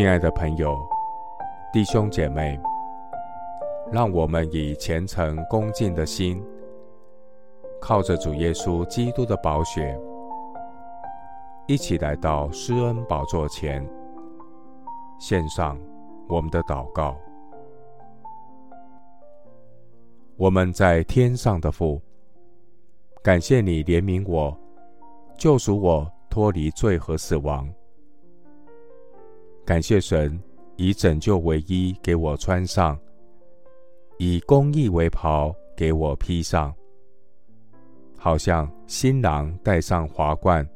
亲爱的朋友、弟兄姐妹，让我们以虔诚恭敬的心，靠着主耶稣基督的宝血，一起来到施恩宝座前，献上我们的祷告。我们在天上的父，感谢你怜悯我，救赎我脱离罪和死亡。感谢神以拯救为衣给我穿上，以公义为袍给我披上，好像新郎戴上华冠，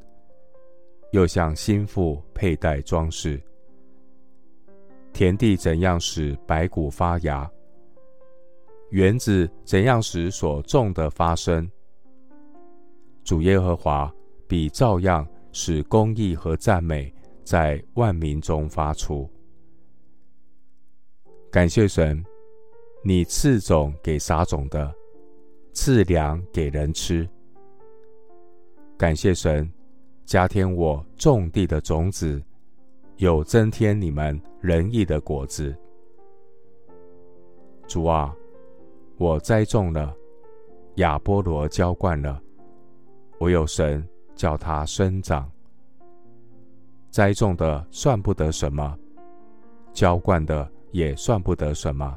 又像新妇佩戴装饰。田地怎样使白骨发芽？园子怎样使所种的发生？主耶和华必照样使公义和赞美在万民中发出。感谢神，你赐种给撒种的，赐粮给人吃。感谢神，加添我种地的种子，又增添你们仁义的果子。主啊。我栽种了，亚波罗浇灌了，唯有神叫它生长。栽种的算不得什么，浇灌的也算不得什么。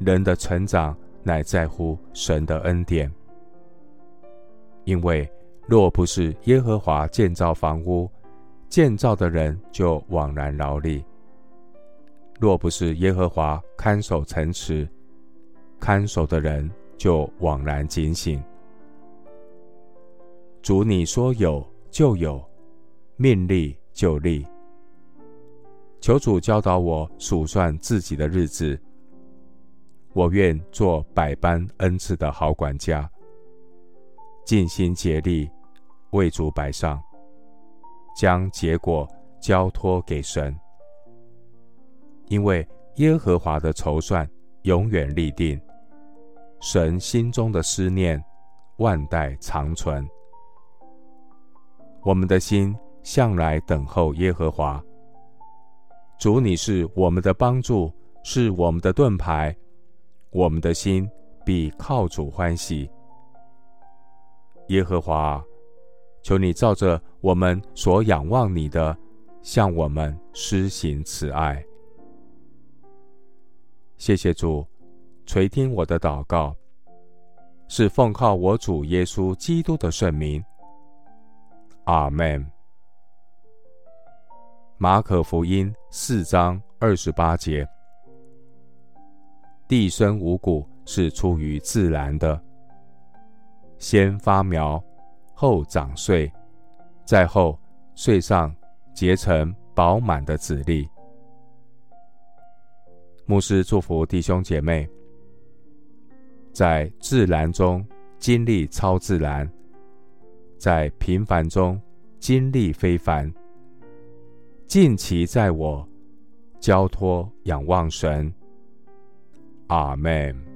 人的成长乃在乎神的恩典。因为若不是耶和华建造房屋，建造的人就枉然劳力；若不是耶和华看守城池，看守的人就枉然警醒。主，你说有就有，命立就立。求主教导我数算自己的日子，我愿做百般恩赐的好管家，尽心竭力为主摆上，将结果交托给神，因为耶和华的筹算永远立定。神心中的思念，万代长存。我们的心向来等候耶和华。主，你是我们的帮助，是我们的盾牌，我们的心必靠主欢喜。耶和华，求你照着我们所仰望你的，向我们施行慈爱。谢谢主。垂听我的祷告，是奉靠我主耶稣基督的圣名。阿门。马可福音四章二十八节：地生五谷是出于自然的，先发苗，后长穗，再后穗上结成饱满的籽粒。牧师祝福弟兄姐妹。在自然中经历超自然，在平凡中经历非凡。尽其在我，交托仰望神。阿门。